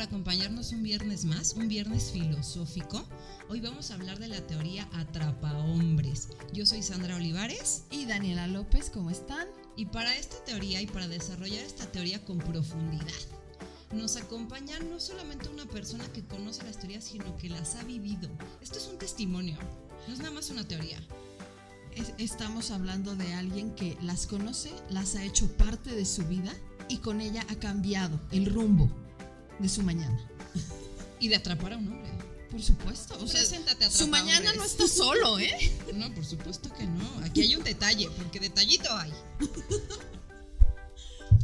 por acompañarnos un viernes más, un viernes filosófico. Hoy vamos a hablar de la teoría atrapa hombres. Yo soy Sandra Olivares y Daniela López, ¿cómo están? Y para esta teoría y para desarrollar esta teoría con profundidad, nos acompaña no solamente una persona que conoce las teorías, sino que las ha vivido. Esto es un testimonio, no es nada más una teoría. Estamos hablando de alguien que las conoce, las ha hecho parte de su vida y con ella ha cambiado el rumbo de su mañana. Y de atrapar a un hombre. Por supuesto. O sea, a su mañana no está solo, ¿eh? No, por supuesto que no. Aquí hay un detalle, porque detallito hay.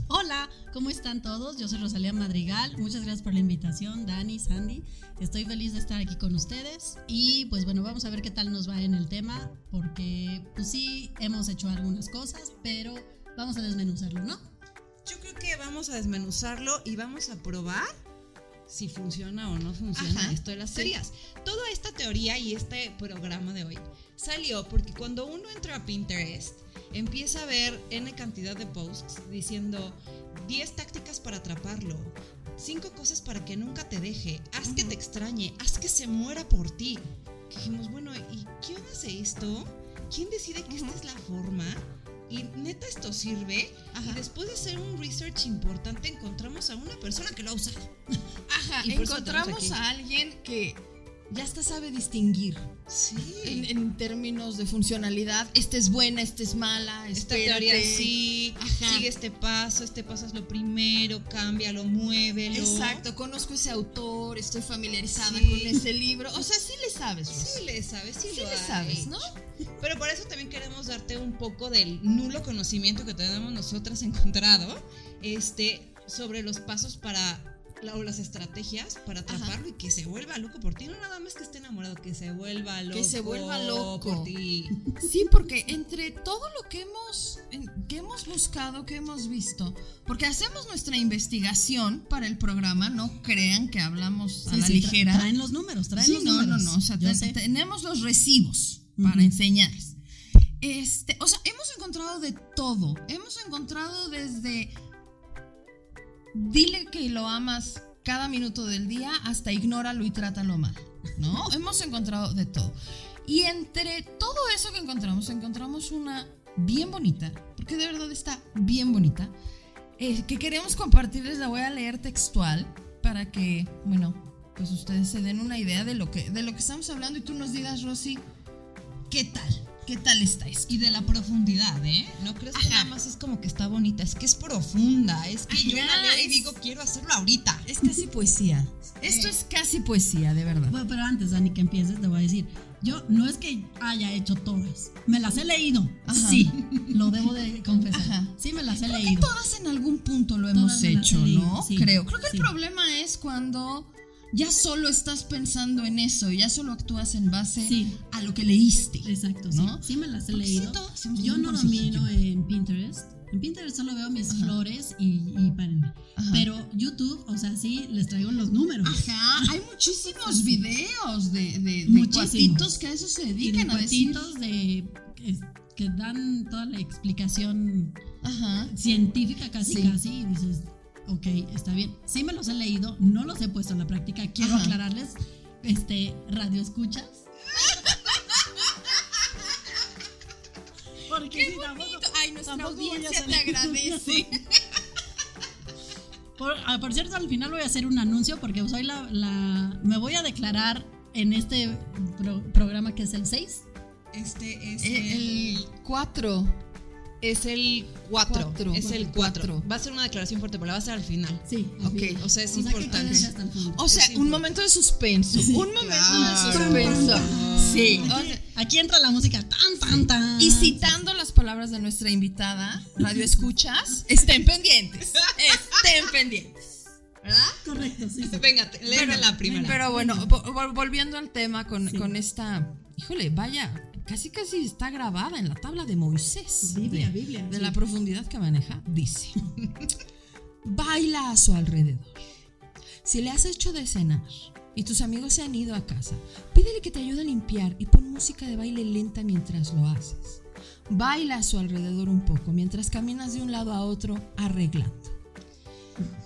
Hola, ¿cómo están todos? Yo soy Rosalía Madrigal. Muchas gracias por la invitación, Dani, Sandy. Estoy feliz de estar aquí con ustedes. Y pues bueno, vamos a ver qué tal nos va en el tema, porque pues sí, hemos hecho algunas cosas, pero vamos a desmenuzarlo, ¿no? Yo creo que vamos a desmenuzarlo y vamos a probar si funciona o no funciona esto de las teorías. Toda esta teoría y este programa de hoy salió porque cuando uno entra a Pinterest, empieza a ver N cantidad de posts diciendo 10 tácticas para atraparlo, 5 cosas para que nunca te deje, haz que te extrañe, haz que se muera por ti. dijimos, bueno, ¿y quién hace esto? ¿Quién decide que esta es la forma? Y neta esto sirve. Y después de hacer un research importante encontramos a una persona que lo ha usado. Ajá, encontramos a alguien que ya hasta sabe distinguir. Sí. En, términos de funcionalidad, esta es buena, esta es mala, esta teoría sí, sigue este paso, este paso es lo primero, cámbialo, muévelo. Exacto, conozco ese autor, estoy familiarizada con ese libro. O sea, sí le sabes. Sí le sabes, sí, sí le sabes, ¿no? Pero por eso también queremos darte un poco del nulo conocimiento que tenemos nosotras encontrado este, sobre los pasos para o las estrategias para atraparlo y que se vuelva loco por ti. No nada más que esté enamorado, que se vuelva loco. Que se vuelva loco por ti. Sí, porque entre todo lo que hemos, que hemos buscado, que hemos visto, porque hacemos nuestra investigación para el programa, no crean que hablamos a la ligera. traen los números, traen los números. No, no, no. O sea, tenemos los recibos para enseñar. Este, o sea, hemos encontrado de todo. Hemos encontrado desde dile que lo amas cada minuto del día hasta ignóralo y trátalo mal, ¿no? Hemos encontrado de todo. Y entre todo eso que encontramos, encontramos una bien bonita, porque de verdad está bien bonita, eh, que queremos compartirles, la voy a leer textual para que, bueno, pues ustedes se den una idea de lo que, de lo que estamos hablando y tú nos digas, Rosy, ¿qué tal? ¿Qué tal estáis? Y de la profundidad, ¿eh? No crees que nada más es como que está bonita, es que es profunda, es que yo la leo y digo, quiero hacerlo ahorita. Es casi poesía. Esto es casi poesía, de verdad. Bueno, pero antes, Dani, que empieces, te voy a decir, yo no es que haya hecho todas, me las he leído. Sí, lo debo de confesar. Sí, me las he leído. todas en algún punto lo hemos hecho, ¿no? Creo. Creo que el problema es cuando ya solo estás pensando en eso, ya solo actúas en base a lo que leíste. Exacto, ¿no? sí. me las he leído. Yo no lo miro en Pinterest. En Pinterest solo veo mis flores y, y Pero YouTube, o sea, sí, les traigo los números. Ajá, hay muchísimos videos de, de, de cuatitos que a eso se dedican. a decir. de que dan toda la explicación científica casi casi y dices, ok, está bien. Sí me los he leído, no los he puesto en la práctica. Quiero aclararles, este, radio escuchas. Porque Qué bonito. Ay, nuestra audiencia te agradece. Ah, por, cierto, al final voy a hacer un anuncio porque soy la, la me voy a declarar en este programa que es el 6. Este es el 4. Es el 4. Es el 4. Va a ser una declaración fuerte, pero la va a ser al final. Sí. Ok. O sea, es importante. o sea, un momento de suspenso. Un momento de suspenso. Sí. Aquí entra la música tan, tan, tan. Y citando las palabras de nuestra invitada, Radio Escuchas, estén pendientes. Estén pendientes. ¿Verdad? Correcto, sí. Venga, léeme la primera. Pero bueno, volviendo al tema con, con esta. Híjole, vaya, casi casi está grabada en la tabla de Moisés. Biblia, de, Biblia. De la profundidad que maneja, dice. Baila a su alrededor. Si le has hecho de cenar y tus amigos se han ido a casa, pídele que te ayude a limpiar y pon música de baile lenta mientras lo haces. Baila a su alrededor un poco mientras caminas de un lado a otro arreglando.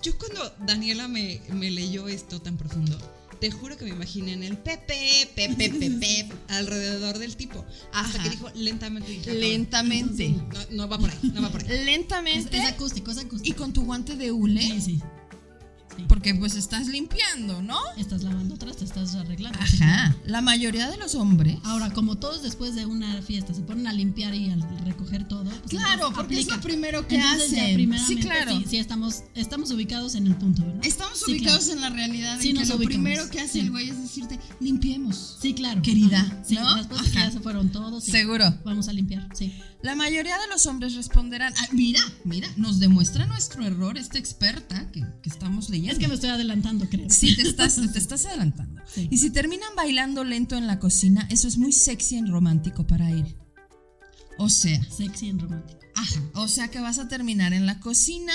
Yo cuando Daniela me, me leyó esto tan profundo, te juro que me imaginé en el pepe, pepe, pepe, alrededor del tipo. Hasta Ajá. que dijo lentamente. dije, "Ah, Lentamente. No, no va por ahí, no va por ahí. Es, Lentamente. es acústico, es Y acústico. con tu guante de hule. Sí, sí. Sí. Porque pues estás limpiando, ¿no? Estás lavando atrás, te estás arreglando. sí. Ajá. La mayoría de los hombres. Ahora, como todos después de una fiesta se ponen a limpiar y a recoger todo. pues Claro, porque es aplica. lo primero que Entonces, ya hacen. primeramente, Sí, claro. Sí, sí, estamos, estamos ubicados en el punto, ¿verdad? Estamos Sí, ubicados claro. en la realidad Sí, en que nos lo ubicamos. primero que hace Sí. el güey es decirte, limpiemos. Sí, claro. Querida, Ajá, Sí, ¿no? después de que Ajá. ya se fueron todos. sí. Seguro. Vamos a limpiar, sí. La mayoría de los hombres responderán, "Ah, mira, mira, nos demuestra nuestro error esta experta que, que estamos leyendo. Es que me estoy adelantando, creo. Sí, te estás, te estás adelantando. Sí. Y si terminan bailando lento en la cocina, eso es muy sexy y romántico para él. O sea, Sexy y romántico. ajá, o sea que vas a terminar en la cocina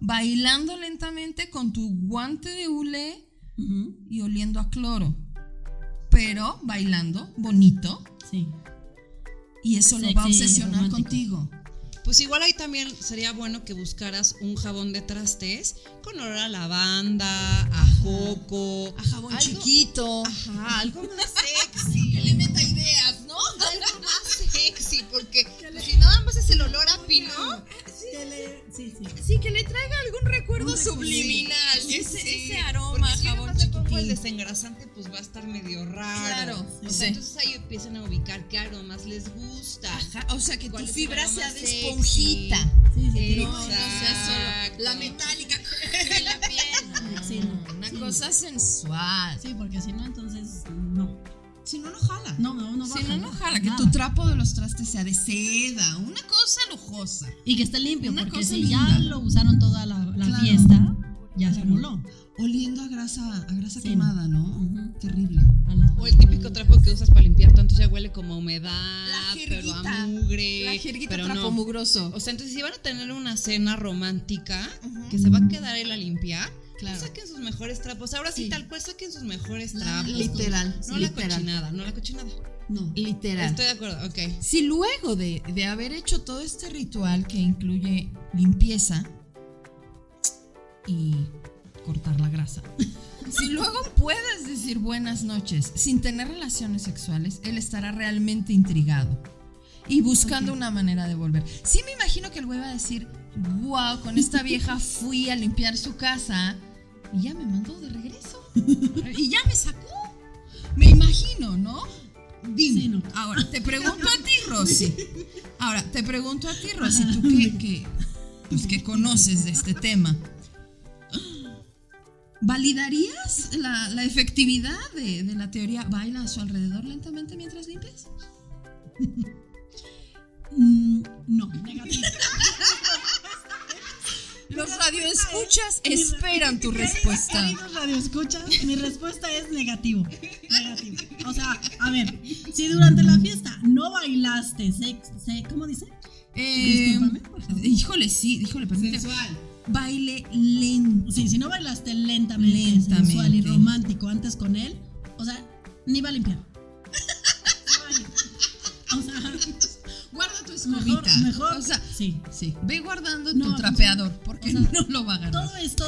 bailando lentamente con tu guante de hule y oliendo a cloro. Pero bailando bonito Sí. y eso lo va a obsesionar contigo. Pues igual ahí también sería bueno que buscaras un jabón de trastes con olor a lavanda, a coco, A jabón algo- chiquito. Ajá, algo más sexy. Que le meta ideas, ¿no? algo más sexy, porque si nada más es el olor a pino, Sí, sí. Sí, que le traiga algún recuerdo subliminal. sí, ese, sí. ese aroma, jabón el desengrasante, pues va a estar medio raro. Claro, O sí. sea, entonces ahí empiezan a ubicar qué aromas les gusta. Ajá, o sea que tu ¿Cuál es el fibra sea de sexy? esponjita. Sí, sí. No, no sea solo la metálica en la piel. Sí, no. Una Sí. cosa sensual. Sí, porque si no, entonces no. Si no, no jala. No, no, no si no, no jala. Que Nada. tu trapo de los trastes sea de seda. Una cosa lujosa. Y que esté limpio, Una porque cosa si linda. ya lo usaron toda la, la Claro. fiesta, ya se Claro. Oliendo a grasa, a grasa Sí. quemada, ¿no? Terrible. O el típico trapo que usas para limpiar, tanto ya huele como a humedad, La pero a mugre. La jerguita pero trapo no. mugroso. O sea, entonces si van a tener una cena romántica que se va a quedar él a limpiar, Claro. pues saquen sus mejores trapos. Ahora sí, Sí. tal cual, saquen sus mejores La- trapos. Literal. No la literal. cochinada, no la cochinada. No. Literal. Estoy de acuerdo, ok. Si luego de, de haber hecho todo este ritual que incluye limpieza y cortar la grasa, si luego puedes decir buenas noches sin tener relaciones sexuales, él estará realmente intrigado y buscando una manera de volver. Sí me imagino que el güey va a decir, wow, con esta vieja fui a limpiar su casa y ya me mandó de regreso y ya me sacó. Me imagino, ¿no? Dime. Sí, no. Ahora, te pregunto a ti, Rosy. Ahora, te pregunto a ti, Rosy, tú que, pues, que conoces de este tema. ¿Validarías la, la efectividad de, de la teoría baila a su alrededor lentamente mientras limpias? Mm, no, negativo. Los radioescuchas esperan tu respuesta. Queridos radioescuchas, mi respuesta es negativo. Negativo. O sea, a ver, si durante la fiesta no bailaste, se, se- ¿cómo dice? Eh, Discúlpame, híjole, sí, híjole, permíteme. Baile lento. Sí, si no bailaste lentamente, Lentamente. sensual y romántico antes con él, o sea, ni va a limpiar. o sea, Guarda tu mejor, escobita. mejor. O sea, sí. sí, ve guardando No, tu trapeador porque o sea, no lo va a agarrar. Todo esto,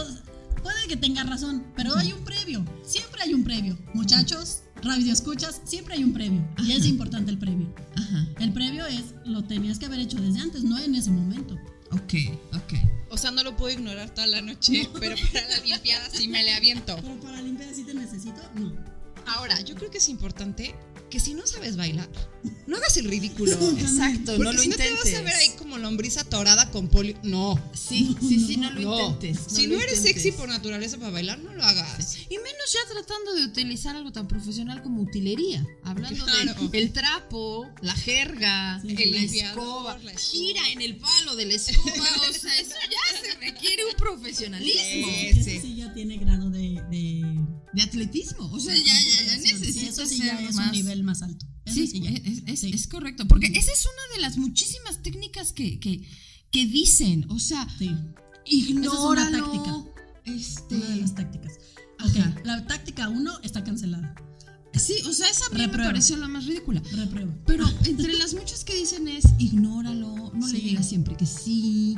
puede que tenga razón, pero hay un previo. Siempre hay un previo. Muchachos, radio escuchas, siempre hay un previo. Y es importante el previo. Ajá. El previo es, lo tenías que haber hecho desde antes, no en ese momento. Ok, ok. O sea, no lo puedo ignorar toda la noche, pero para la limpiada sí me le aviento. Pero para limpiar si te necesito, no. Ahora, yo creo que es importante que si no sabes bailar, no hagas el ridículo. Exacto, Porque no lo si no te intentes. vas a ver ahí como lombriz atorada con polio. No. Sí, sí, sí, no lo No. intentes. si lo no eres intentes. sexy por naturaleza para bailar, no lo hagas. Y menos ya tratando de utilizar algo tan profesional como utilería. Hablando Claro. del el trapo, la jerga, Sí, el limpiador, escoba, la escoba. gira en el palo de la escoba. o sea, eso ya se requiere un profesionalismo. Sí. Eso sí ya tiene grado de... atletismo. O sea, ya, ya, ya. Sí, sí ser ya es más. un nivel más alto. Eso Sí, es, es- Sí. es correcto. Porque esa es una de las muchísimas técnicas que, que, que dicen. O sea, táctica. Este, una de las tácticas. Ok, Ajá. la táctica 1 está cancelada. Sí, o sea, esa a mí me Reprueba. pareció la más ridícula. Reprueba. Pero entre las muchas que dicen es ignóralo, no le digas siempre que sí.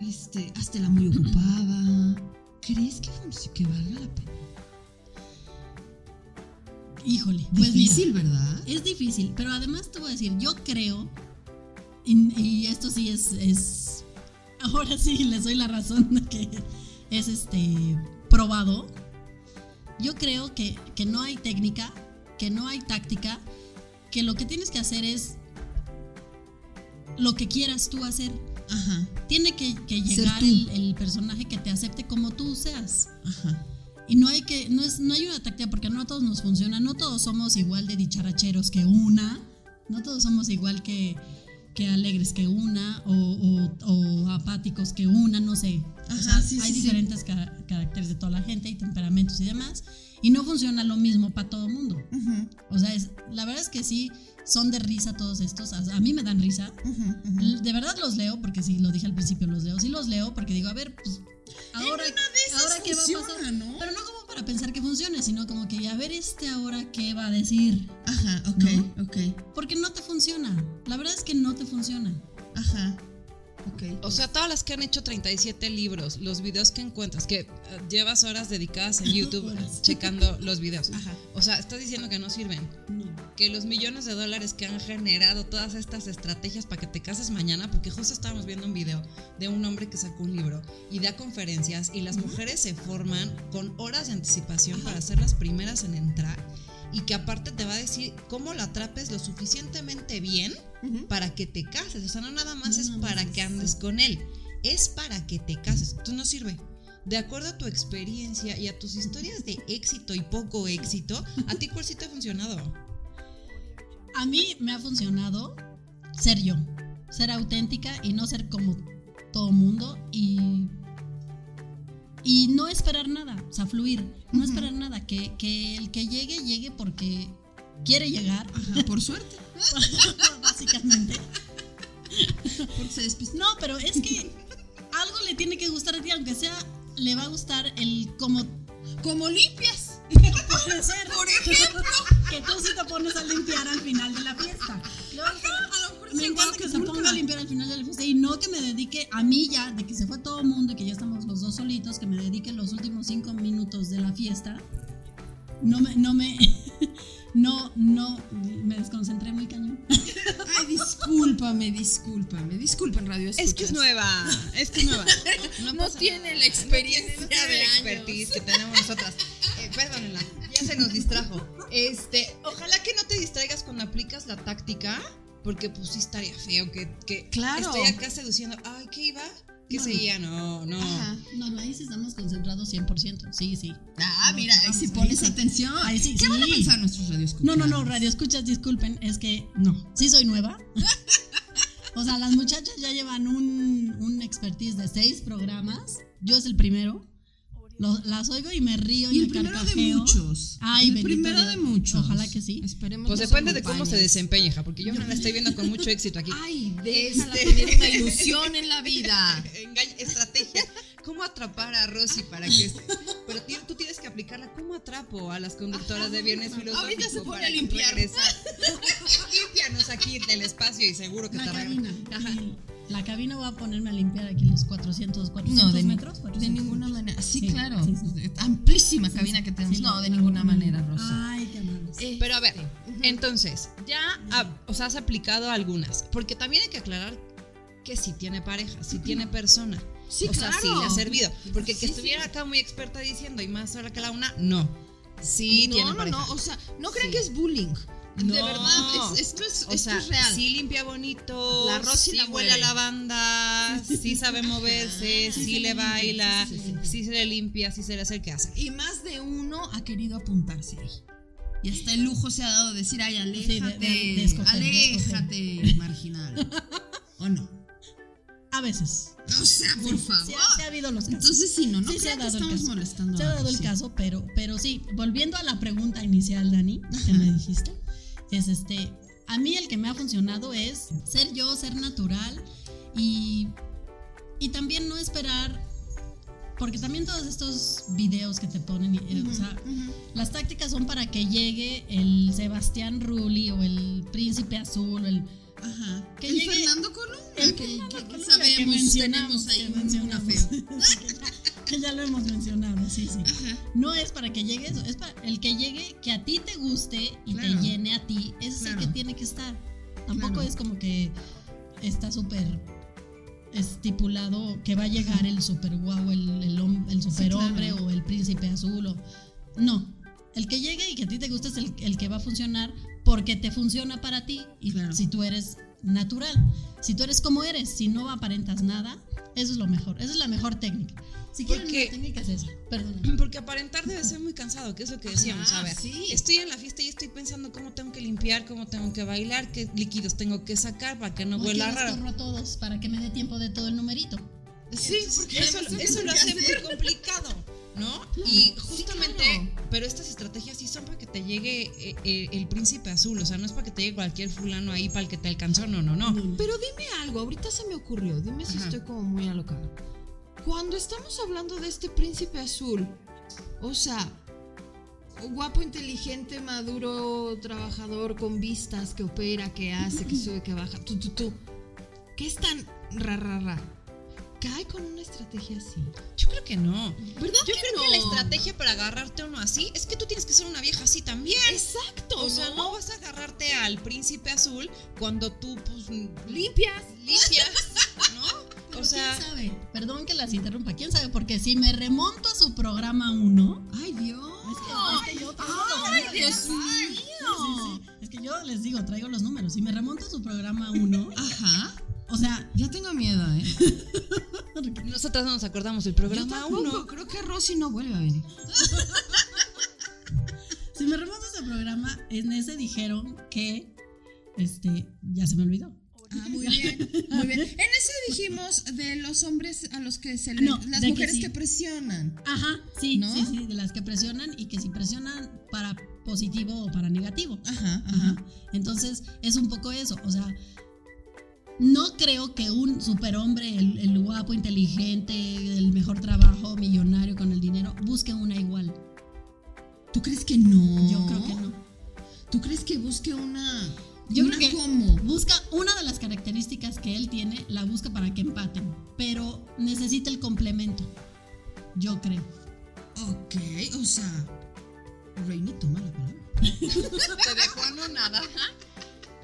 este, hazte la muy ocupada. ¿Crees que, que valga la pena? Híjole, pues difícil, ¿verdad? Es difícil, pero además te voy a decir, yo creo, y, esto sí es, es, ahora sí les doy la razón de que es este probado. Yo creo que, que no hay técnica, que no hay táctica, que lo que tienes que hacer es lo que quieras tú hacer. Ajá. Tiene que, llegar el, el, personaje que te acepte como tú seas. Ajá. Y no hay que, no es, no hay una táctica porque no a todos nos funciona, no todos somos igual de dicharacheros que una, no todos somos igual que, que alegres que una o, o, apáticos que una, no sé. hay diferentes caracteres de toda la gente y temperamentos y demás. Y no funciona lo mismo para todo el mundo. O sea, es, la verdad es que sí, son de risa todos estos. A mí me dan risa. De verdad los leo, porque sí, lo dije al principio, los leo. Sí los leo porque digo, a ver, pues ahora, ahora qué va a pasar. ¿no? No para pensar que funcione, sino como que a ver este ahora qué va a decir. Ajá, ok, ok. Porque no te funciona. La verdad es que no te funciona. Ajá. O sea, todas las que han hecho 37 libros, los videos que encuentras, que eh, llevas horas dedicadas en YouTube checando los videos. O sea, estás diciendo que no sirven. Que los millones de dólares que han generado todas estas estrategias para que te cases mañana, porque justo estábamos viendo un video de un hombre que sacó un libro y da conferencias y las mujeres se forman con horas de anticipación para ser las primeras en entrar y que aparte te va a decir cómo la atrapes lo suficientemente bien para que te cases. O sea, no nada más es para que andes con él, es para que te cases. Tú no sirve. De acuerdo a tu experiencia y a tus historias de éxito y poco éxito, ¿a ti cuál sí te ha funcionado? A mí me ha funcionado ser yo, ser auténtica y no ser como todo mundo y y no esperar nada, o sea, fluir, no esperar nada, que, que, el que llegue, llegue porque quiere llegar. por suerte. Básicamente. No, pero es que algo le tiene que gustar a ti, aunque sea, le va a gustar el como... Como limpias. Puede ser. Por ejemplo. Que tú sí te pones a limpiar al final de la fiesta. me encanta que se ponga a limpiar al final de la fiesta y no que me dedique a mí ya, de que se fue todo el mundo y que ya estamos los dos solitos, que me dedique los últimos cinco minutos de la fiesta. No me, no me, no, no, me desconcentré muy cañón. Ay, discúlpame, discúlpame, disculpen Radio Es que es nueva, es que es nueva. No, tiene la experiencia de expertise que tenemos nosotras. Eh, perdónenla, ya se nos distrajo. Este, ojalá que no te distraigas cuando aplicas la táctica, porque pues sí estaría feo que, que claro. estoy acá seduciendo. Ay, ¿qué iba? ¿Qué seguía? No, no. No, no, ahí sí estamos concentrados 100%. Sí, sí. Ah, mira, ahí sí pones atención. Ahí sí, ¿Qué van a pensar nuestros radioescuchas? No, no, no, radioescuchas, disculpen, es que no. Sí soy nueva. o sea, las muchachas ya llevan un, un expertise de seis programas. Yo es el primero las oigo y me río y, y el me primero de muchos. Ay, el primero de muchos. Ojalá que sí. Esperemos. Pues depende de cómo se desempeñe, porque yo, me la estoy viendo con mucho éxito aquí. Ay, déjala este... tener una ilusión en la vida. estrategia. ¿Cómo atrapar a Rosy para que Pero tú tienes que aplicarla. ¿Cómo atrapo a las conductoras de Viernes Filosófico? Ahorita se pone a limpiar. Límpianos aquí del espacio y seguro que la te cabina. La cabina va a ponerme a limpiar aquí los 400, 400 no, de metros. De ninguna manera. Sí, claro. Amplísima cabina que tenemos. no, de ninguna manera, Rosa. Ay, qué eh, Pero a ver, entonces, ya os has aplicado algunas. Porque también hay que aclarar que si tiene pareja, si tiene persona. Sí, o sea, sí le ha servido. Porque que estuviera acá muy experta diciendo y más sola que la una, no. Sí, tiene pareja. No, no, o sea, no crean que es bullying. No, de verdad, esto, es, o sea, es real. Sí limpia bonito, la Rosy sí huele a lavanda, sí sabe moverse, sí, le baila, sí, se le limpia, sí se le hace el que hace. Y más de uno ha querido apuntarse ahí. Y hasta el lujo se ha dado decir, ay, aléjate, aléjate, marginal. ¿O no? A veces. O sea, por favor. Sí, ha habido los casos. Entonces sí, no, no sí, se ha dado que estamos molestando. Se ha dado el caso, pero, pero sí, volviendo a la pregunta inicial, Dani, que me dijiste es este, a mí el que me ha funcionado es ser yo, ser natural y, y también no esperar, porque también todos estos videos que te ponen, eh, o sea, las tácticas son para que llegue el Sebastián Rulli o el Príncipe Azul, el Ajá. Que el llegue- Fernando Colunga, el que, Fernando que- que sabemos, que mencionamos, tenemos ahí que una mencionamos. que ya lo hemos mencionado, sí, sí. Ajá. No es para que llegues, es para el que llegue, que a ti te guste y Claro. te llene a ti, ese es el que tiene que estar. Tampoco Claro. es como que está súper estipulado que va a llegar el super guau, el, el, el claro. o el príncipe azul o... No, el que llegue y que a ti te guste es el, el que va a funcionar porque te funciona para ti y si tú eres natural, si tú eres como eres, si no aparentas nada, eso es lo mejor, esa es la mejor técnica. Si quieren Porque- una técnica es esa, perdón. Porque aparentar debe ser muy cansado, que es lo que decíamos. Ajá, a ver, sí. estoy en la fiesta y estoy pensando cómo tengo que limpiar, cómo tengo que bailar, qué líquidos tengo que sacar para que no huela raro. corro a todos para que me dé tiempo de todo el numerito. Sí, porque Eso, lo hace muy complicado, ¿no? Y justamente, claro. pero estas estrategias sí son para que te llegue eh, eh, el príncipe azul, o sea, no es para que te llegue cualquier fulano ahí para el que te alcanzó, no, no, no. Pero dime algo, ahorita se me ocurrió, dime si Ajá. estoy como muy alocada. Cuando estamos hablando de este príncipe azul, o sea, guapo, inteligente, maduro, trabajador, con vistas, que opera, que hace, que sube, que baja, tú, tú, tú, ¿qué es tan ra, ra, ra? ¿Cae con una estrategia así? Yo creo que no. ¿Verdad Yo que creo no? que la estrategia para agarrarte a uno así es que tú tienes que ser una vieja así también. Exacto, O sea, no vas a agarrarte al príncipe azul cuando tú, pues, Limpias. limpias, ¿no? O sea, ¿quién sabe? Perdón que las interrumpa. ¿Quién sabe? Porque si me remonto a su programa 1... ¡Ay, Dios! Es que, es que yo ¡Ay. Dios Sí, mío! sí, sí. Es que yo les digo, traigo los números. Si me remonto a su programa 1, Ajá. o sea, Ya tengo miedo, ¿eh? Nosotros no nos acordamos del Yo programa tampoco, 1. creo que Rosy no vuelve a venir. si me remonto a ese programa, en ese dijeron que, este, ya se me olvidó. Ah, muy bien, muy bien. En ese dijimos de los hombres a los que se le, No, las que mujeres sí. que presionan. Ajá, sí, ¿No? sí, sí, de las que presionan y que si presionan para positivo o para negativo. Ajá, Ajá. Entonces, es un poco eso. O sea, no creo que un superhombre, el, el guapo, inteligente, el mejor trabajo, millonario con el dinero, busque una igual. ¿Tú crees que no? Yo creo que no. ¿Tú crees que busque una? Yo una creo que cómo? busca una de las características que él tiene, la busca para que empaten, pero necesita el complemento. Yo creo. Ok, o sea, Reini toma la palabra. Te dejó anonada.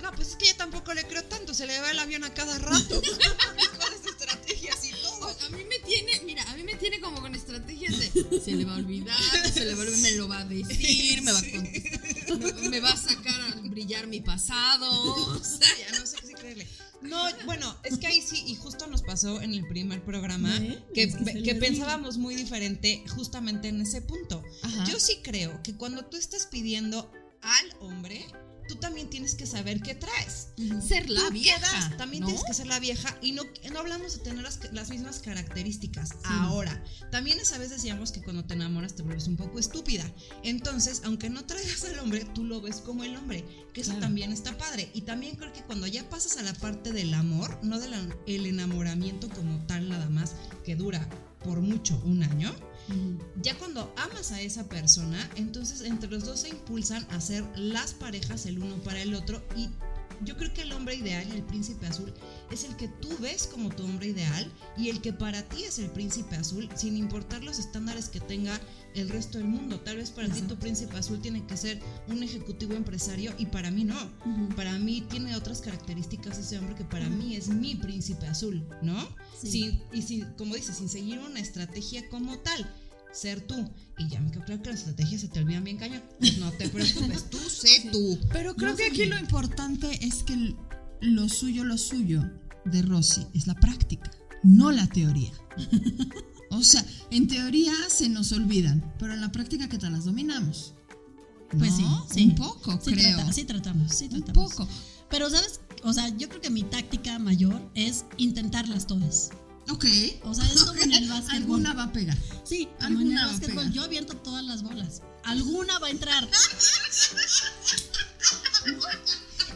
No, pues es que yo tampoco le creo tanto, se le va el avión a cada rato. Con estrategias y todo. A mí me tiene, mira, a mí me tiene como con estrategias de se le va a olvidar, se le va a olvidar, me lo va a decir, me va a contestar, me va a sacar a brillar mi pasado. O sea, Ya no sé qué creerle. No, bueno, es que ahí sí, y justo nos pasó en el primer programa que, Es que pensábamos muy diferente justamente en ese punto. Ajá. Yo sí creo que cuando tú estás pidiendo al hombre, tú también tienes que saber qué traes. ser la Tú vieja, quedas, también ¿no? tienes que ser la vieja y no, no hablamos de tener las, las mismas características. Ahora, también esa vez decíamos que cuando te enamoras te vuelves un poco estúpida. Entonces, aunque no traigas al hombre, tú lo ves como el hombre, que eso Claro. también está padre. Y también creo que cuando ya pasas a la parte del amor, no del el enamoramiento como tal nada más, que dura por mucho un año, ya cuando amas a esa persona, entonces entre los dos se impulsan a ser las parejas el uno para el otro y yo creo que el hombre ideal y el príncipe azul es el que tú ves como tu hombre ideal y el que para ti es el príncipe azul sin importar los estándares que tenga el resto del mundo. Tal vez para ti tu príncipe azul tiene que ser un ejecutivo empresario y para mí no. Para mí tiene otras características ese hombre que para mí es mi príncipe azul, ¿no? Sí. Sin- y sin, como dices, sin seguir una estrategia como tal. Ser tú. Y ya me quedó claro que las estrategias se te olvidan bien cañón. Pues no te preocupes, tú sé tú. Pero creo No, que aquí lo importante es que lo suyo, lo suyo de Rosy es la práctica, no la teoría. O sea, en teoría se nos olvidan, pero en la práctica, ¿qué tal las dominamos? Pues ¿No? sí, sí. Un poco, Sí, creo. trata- sí tratamos, sí Un tratamos. poco. Pero, ¿sabes? O sea, yo creo que mi táctica mayor es intentarlas todas. Ok. O sea, es como en el básquetbol. Alguna va a pegar. Sí, como en alguna el va a básquetbol. pegar. Yo aviento todas las bolas. Alguna va a entrar.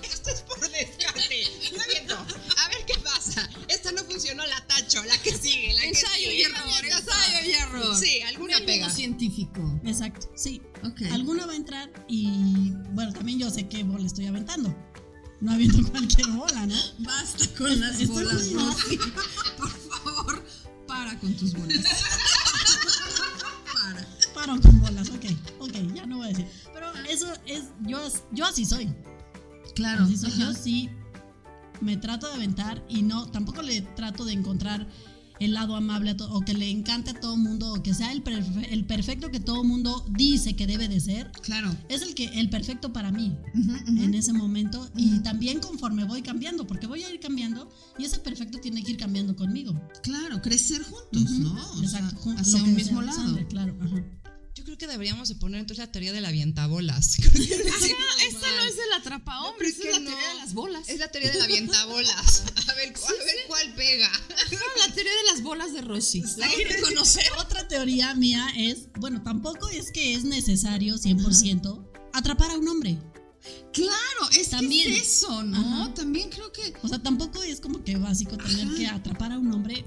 Esto es por descarte. Está viendo. A ver qué pasa. Esta no funcionó, la tacho, la que sigue, la que Ensayo sigue. y error, ensayo y error. Sí, alguna pega. científico. Exacto, sí. Ok. Alguna va a entrar y, bueno, también yo sé qué bola estoy aventando. no aviento cualquier bola, ¿no? Basta con las bolas, Por favor, para con tus bolas. para. Para con bolas, ok, ok, ya no voy a decir. Pero eso es, yo, yo así soy. Claro. Así soy, yo sí me trato de aventar y no, tampoco le trato de encontrar el lado amable o que le encante a todo mundo o que sea el, el perfecto que todo mundo dice que debe de ser. Claro. Es el que el perfecto para mí en ese momento y también conforme voy cambiando, porque voy a ir cambiando y ese perfecto tiene que ir cambiando conmigo. Claro, crecer juntos, ¿no? Exacto, hacia un mismo lado. claro, ajá. Yo creo que deberíamos de poner entonces la teoría de la avientabolas. esta no es el atrapa hombres, es la teoría de las bolas. Es la teoría de la avientabolas. A ver, a ver cuál pega. No, la teoría de las bolas de Rossi. ¿La quiere conocer? Otra teoría mía es, bueno, tampoco es que es necesario 100% atrapar a un hombre. Claro, es También. que es eso, ¿no? También creo que... O sea, tampoco es como que básico tener que atrapar a un hombre.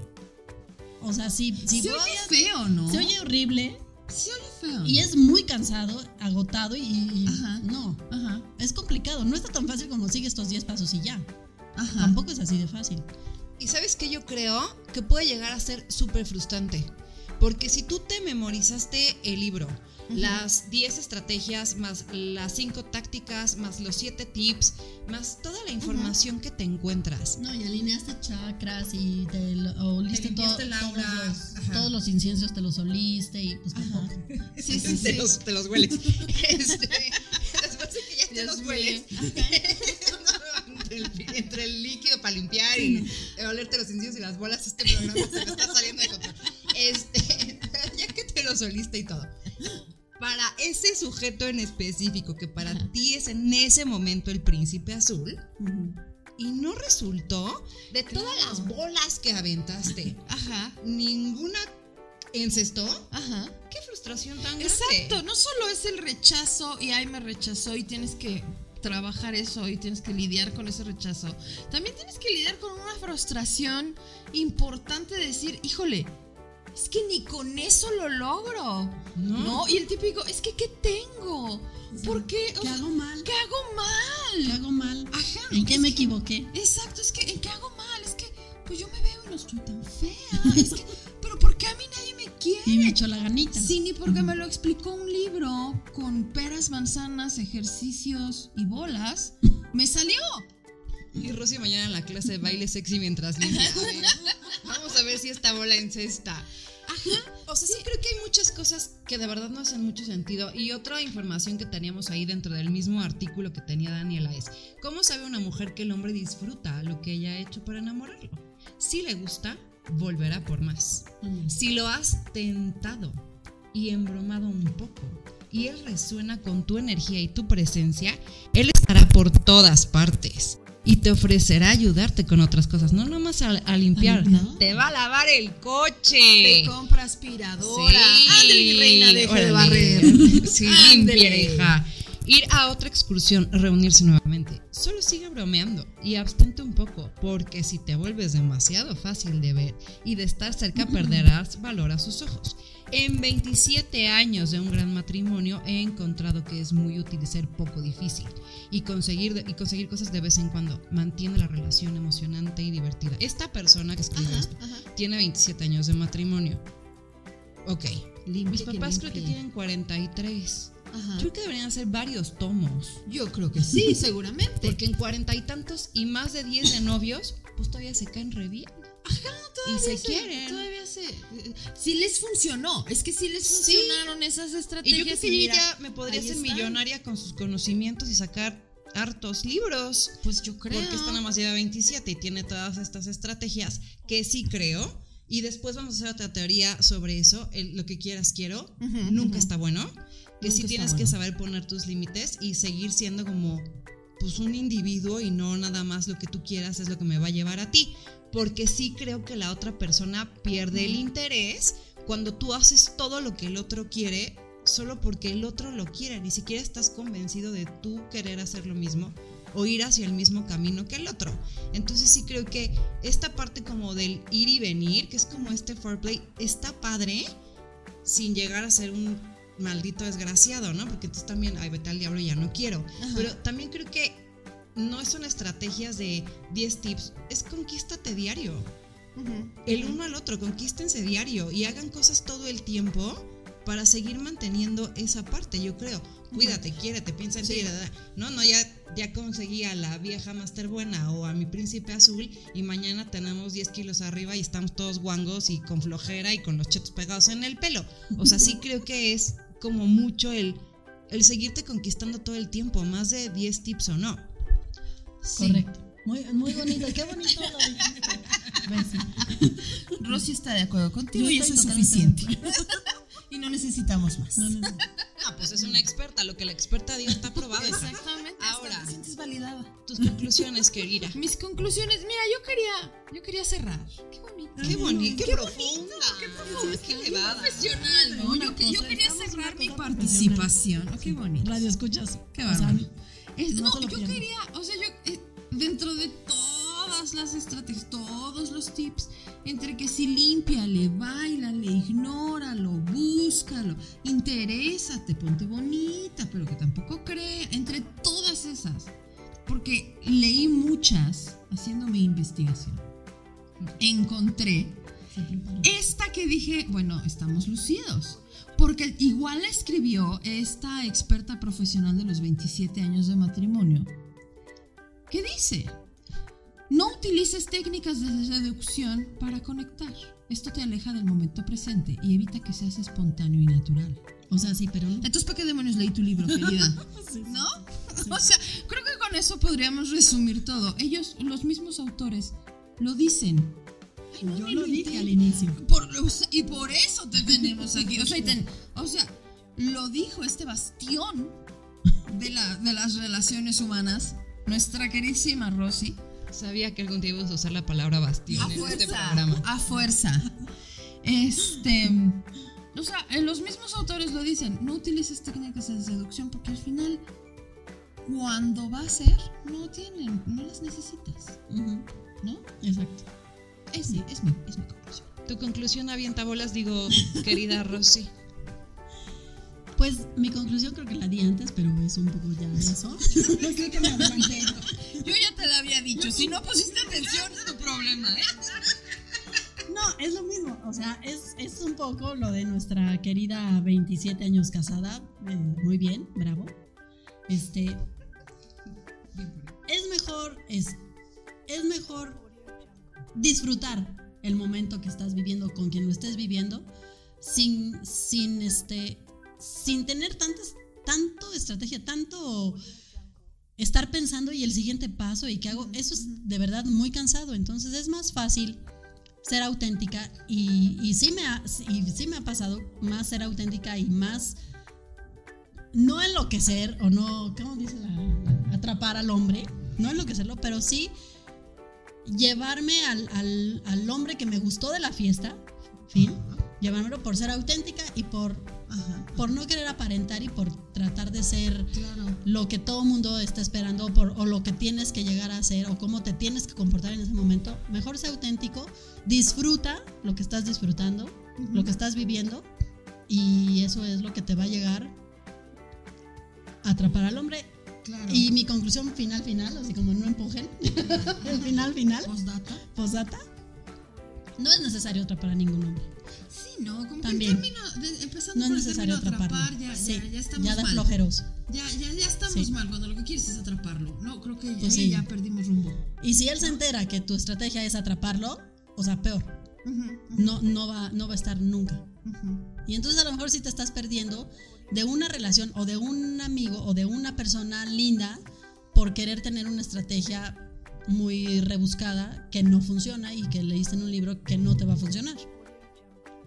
O sea, sí, sí. Se oye feo, ¿no? Se oye horrible. Se oye feo. Y es muy cansado, agotado y, ajá. no. Ajá. Es complicado. No está tan fácil como sigue estos 10 pasos y ya. Ajá. Tampoco es así de fácil. Y sabes que yo creo que puede llegar a ser súper frustrante. Porque si tú te memorizaste el libro, las 10 estrategias, más las 5 tácticas, más los 7 tips, más toda la información que te encuentras. No, y alineaste chakras y te oliste todo, todos, los, todos los inciensos, te los oliste y pues tampoco. Sí, sí, sí. Te, los, te los hueles. este, después de que ya te los hueles. entre, el, líquido para limpiar y olerte los inciensos y las bolas, este programa se me está saliendo de control. Este, ya que te los oliste y todo para ese sujeto en específico, que para ti es en ese momento el príncipe azul, y no resultó de todas las bolas que aventaste. Ajá. Ninguna encestó. Ajá. Qué frustración tan grande. Exacto, no solo es el rechazo y ay me rechazó y tienes que trabajar eso y tienes que lidiar con ese rechazo. También tienes que lidiar con una frustración importante de decir, híjole, es que ni con eso lo logro. No. Y el típico, es que ¿qué tengo? ¿Por qué? ¿Qué hago mal? ¿Qué hago mal? ¿Qué hago mal? Ajá. ¿En qué me equivoqué? Exacto, es que ¿en qué hago mal? Es que, pues yo me veo y no estoy tan fea. es que, pero ¿por qué a mí nadie me quiere? Y me echó la ganita. Sí, ni porque me lo explicó un libro con peras, manzanas, ejercicios y bolas. me salió. Y Rosy mañana en la clase de baile sexy mientras limpia. Vamos a ver si esta bola encesta. Ajá. O sea, sí, creo que hay muchas cosas que de verdad no hacen mucho sentido. Y otra información que teníamos ahí dentro del mismo artículo que tenía Daniela es, ¿cómo sabe una mujer que el hombre disfruta lo que ella ha hecho para enamorarlo? Si le gusta, volverá por más. Mm. Si lo has tentado y embromado un poco, y él resuena con tu energía y tu presencia, él estará por todas partes y te ofrecerá ayudarte con otras cosas, no nomás a, limpiar, te va a lavar el coche, te compra aspiradora, sí. reina, deje de barrer, sí, limpia, Ir a otra excursión, reunirse nuevamente. Solo sigue bromeando y abstente un poco, porque si te vuelves demasiado fácil de ver y de estar cerca, perderás valor a sus ojos. En 27 años de un gran matrimonio he encontrado que es muy útil ser poco difícil y conseguir, y conseguir cosas de vez en cuando. Mantiene la relación emocionante y divertida. Esta persona que escribe esto tiene 27 años de matrimonio. Ok. Mis papás creo que tienen 43. Ajá. Creo que deberían hacer varios tomos. Yo creo que sí, seguramente. Porque en cuarenta y tantos y más de 10 de novios, pues todavía se caen re bien. Ajá, todavía y se, quieren. Todavía se. Sí les funcionó. Es que sí les funcionaron esas estrategias. Y yo creo que ella me podría hacer millonaria con sus conocimientos y sacar hartos libros. Pues yo creo. Porque está nada más lleva 27 y tiene todas estas estrategias que sí creo. Y después vamos a hacer otra teoría sobre eso. lo que quieras quiero. nunca está bueno. Que sí tienes que saber poner tus límites y seguir siendo como pues un individuo y no nada más lo que tú quieras es lo que me va a llevar a ti porque sí creo que la otra persona pierde el interés cuando tú haces todo lo que el otro quiere solo porque el otro lo quiere, ni siquiera estás convencido de tú querer hacer lo mismo o ir hacia el mismo camino que el otro. Entonces sí creo que esta parte como del ir y venir, que es como este foreplay, está padre sin llegar a ser un maldito desgraciado, ¿no? Porque entonces también, ay, vete al diablo, ya no quiero. Pero también creo que no son estrategias de 10 tips, es conquístate diario. El uno al otro, conquístense diario y hagan cosas todo el tiempo para seguir manteniendo esa parte, yo creo. Cuídate, quiérete, piensa en ti. No, no, ya, ya conseguí a la vieja máster buena o a mi príncipe azul y mañana tenemos 10 kilos arriba y estamos todos guangos y con flojera y con los chetos pegados en el pelo. O sea, sí creo que es como mucho el, el seguirte conquistando todo el tiempo, más de 10 tips o no. Correcto. Muy, muy bonito, qué bonito lo Rosy está de acuerdo contigo y eso es suficiente. y no necesitamos más. No, ah, pues es una experta. Lo que la experta diga está probado. Exactamente. Ahora, te sientes validada. Tus conclusiones, querida. Mis conclusiones, mira, yo quería, yo quería cerrar. Qué bonito. Qué bonito, qué, profunda. Qué, profunda, qué elevada. profesional, ¿no? Yo, yo, quería cerrar mi participación. qué bonito. Radio escuchas. Qué bárbaro. No, yo quería, o sea, yo, eh, dentro de todas las estrategias, todos los tips, entre que si límpiale, bailale, ignóralo, búscalo, interésate, ponte bonita, pero que tampoco cree, entre todas esas. Porque leí muchas haciendo mi investigación. Encontré esta que dije, bueno, estamos lucidos. Porque igual la escribió esta experta profesional de los 27 años de matrimonio. ¿Qué dice? No utilices técnicas de seducción para conectar. Esto te aleja del momento presente y evita que seas espontáneo y natural. O sea, sí, pero Entonces, ¿para qué demonios leí tu libro, querida? ¿No? O sea, creo que con eso podríamos resumir todo. Ellos, los mismos autores, lo dicen. Yo lo dije al inicio. y por eso te tenemos aquí. O sea, o sea, lo dijo este bastión de, la, de las relaciones humanas, nuestra queridísima Rosy Sabía que algún día ibas a usar la palabra bastión a en fuerza, este programa. A fuerza. Este. O sea, los mismos autores lo dicen, no utilices técnicas de seducción porque al final, cuando va a ser, no tienen, no las necesitas. ¿No? Exacto. Es, sí, es, mi, es mi conclusión. Tu conclusión avienta bolas, digo, querida Rosy. Pues mi conclusión creo que la di antes, pero es un poco ya eso. creo que me Yo ya te la había dicho. Si no pusiste atención, es tu problema, ¿eh? No, es lo mismo. O sea, es, es un poco lo de nuestra querida 27 años casada. Eh, muy bien, bravo. Este. Es mejor. Es, es mejor disfrutar el momento que estás viviendo con quien lo estés viviendo. Sin, sin este sin tener tantas, tanto estrategia, tanto estar pensando y el siguiente paso y qué hago, eso es de verdad muy cansado. Entonces es más fácil ser auténtica y, y, sí, me ha, y sí me ha pasado más ser auténtica y más no enloquecer o no, ¿cómo dice la, atrapar al hombre? No enloquecerlo, pero sí llevarme al, al, al hombre que me gustó de la fiesta, ¿fin? Llevármelo por ser auténtica y por por no querer aparentar y por tratar de ser lo que todo mundo está esperando o, por, o lo que tienes que llegar a ser o cómo te tienes que comportar en ese momento. Mejor sea auténtico, disfruta lo que estás disfrutando, lo que estás viviendo y eso es lo que te va a llegar a atrapar al hombre. Y mi conclusión final, final, así como no empujen, el final, final. Postdata. Postdata. No es necesario atrapar a ningún hombre. Sí, no, como También. que el empezando no por es necesario el atrapar, ya, ya, ya, estamos ya da mal. flojeros. Ya, ya, ya estamos mal cuando lo que quieres es atraparlo. No, creo que pues sí. ya perdimos rumbo. Y si él se entera que tu estrategia es atraparlo, o sea, peor. No, no, va, no va a estar nunca. Y entonces a lo mejor si te estás perdiendo de una relación o de un amigo o de una persona linda por querer tener una estrategia muy rebuscada que no funciona y que leíste en un libro que no te va a funcionar.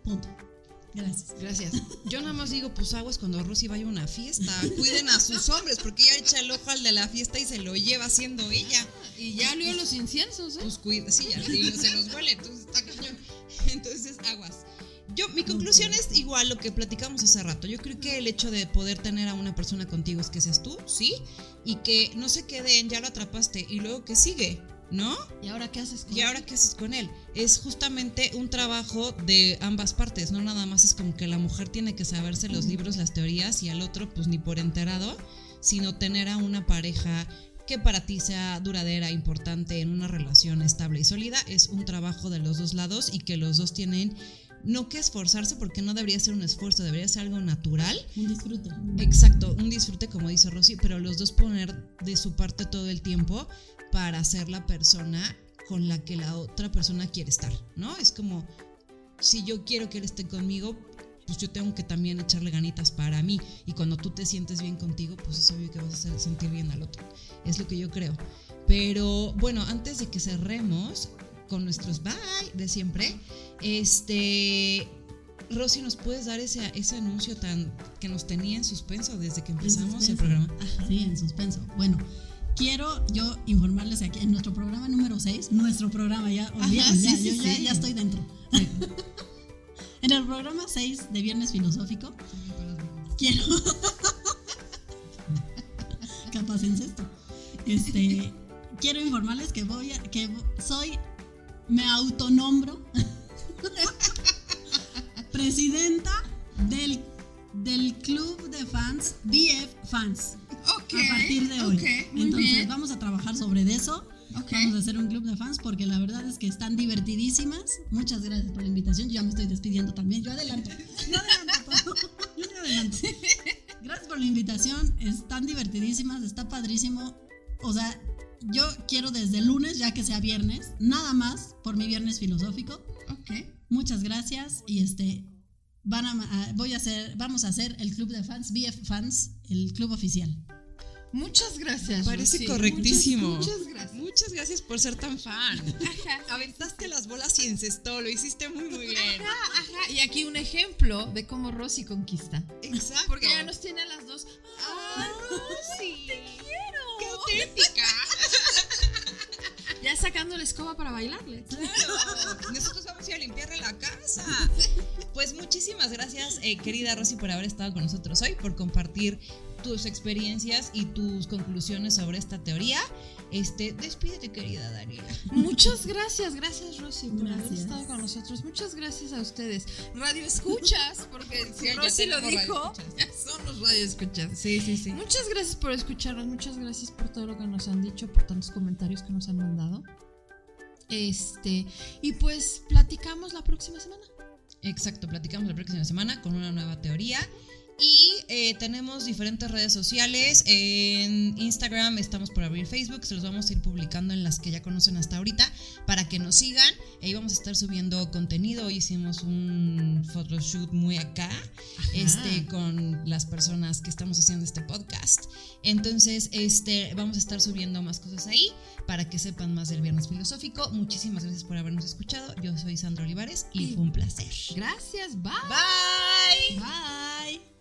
Punto. Gracias. Gracias. Yo nada más digo, pues aguas cuando Rosy vaya a una fiesta. Cuiden a sus hombres, porque ella echa el ojo al de la fiesta y se lo lleva siendo ella. y ya olió los inciensos, ¿eh? Pues cuida, sí, ya se los huele, entonces está cañón. Entonces, aguas. Yo, mi conclusión es igual lo que platicamos hace rato. Yo creo que el hecho de poder tener a una persona contigo es que seas tú, sí, y que no se quede en ya lo atrapaste y luego que sigue. ¿no? ¿Y ahora qué haces con él? ¿Y ahora qué haces con él? Es justamente un trabajo de ambas partes, no nada más es como que la mujer tiene que saberse los libros, las teorías y al otro pues ni por enterado, sino tener a una pareja que para ti sea duradera, importante en una relación estable y sólida, es un trabajo de los dos lados y que los dos tienen no que esforzarse porque no debería ser un esfuerzo, debería ser algo natural. Un disfrute. Exacto, un disfrute como dice Rosy, pero los dos poner de su parte todo el tiempo para ser la persona con la que la otra persona quiere estar, ¿no? Es como, si yo quiero que él esté conmigo, pues yo tengo que también echarle ganitas para mí. Y cuando tú te sientes bien contigo, pues es obvio que vas a sentir bien al otro. Es lo que yo creo. Pero bueno, antes de que cerremos con nuestros bye de siempre, este... Rosy, ¿nos puedes dar ese, ese anuncio tan que nos tenía en suspenso desde que empezamos el programa? Sí, en suspenso. Bueno, quiero yo informarles aquí en nuestro programa número 6, nuestro programa ya, ya, ya, ya, estoy dentro. en el programa 6 de Viernes Filosófico, quiero... Capaz en sexto. Este, quiero informarles que voy a, que soy, me autonombro presidenta del, del club de fans, BF Fans a partir de hoy. Entonces vamos a trabajar sobre eso. Vamos a hacer un club de fans porque la verdad es que están divertidísimas. Muchas gracias por la invitación. Yo ya me estoy despidiendo también. Yo adelanto. Yo adelanto Yo adelanto. Gracias por la invitación. Están divertidísimas. Está padrísimo. O sea, yo quiero desde el lunes, ya que sea viernes, nada más por mi viernes filosófico. Ok. Muchas gracias y este van a, voy a hacer, vamos a hacer el club de fans, BF Fans, el club oficial. Muchas gracias. Parece correctísimo. Muchas, gracias. Muchas gracias por ser tan fan. Aventaste las bolas y encestó, lo hiciste muy, muy bien. Ajá, ajá. Y aquí un ejemplo de cómo Rosy conquista. Exacto. Porque ya nos tiene a las dos. ¡Ah, Rosy! ¡Te quiero! ¡Qué auténtica! Ya sacando la escoba para bailarle. Nosotros vamos a a limpiarle la casa. Pues muchísimas gracias, eh, querida Rosy, por haber estado con nosotros hoy, por compartir tus experiencias y tus conclusiones sobre esta teoría. Este, despídete, querida Daniela. Muchas gracias, gracias Rosy por haber estado con nosotros. Muchas gracias a ustedes. Radio escuchas, porque si Rosy lo dijo, son los radio escuchas. Sí, sí, sí. Muchas gracias por escucharnos, muchas gracias por todo lo que nos han dicho, por tantos comentarios que nos han mandado. Este, y pues platicamos la próxima semana. Exacto, platicamos la próxima semana con una nueva teoría. Y eh, tenemos diferentes redes sociales. En Instagram estamos por abrir Facebook. Se los vamos a ir publicando en las que ya conocen hasta ahorita para que nos sigan. Ahí vamos a estar subiendo contenido. Hoy hicimos un photoshoot muy acá este, con las personas que estamos haciendo este podcast. Entonces, este, vamos a estar subiendo más cosas ahí para que sepan más del Viernes Filosófico. Muchísimas gracias por habernos escuchado. Yo soy Sandra Olivares y fue un placer. Gracias. Bye. Bye. Bye.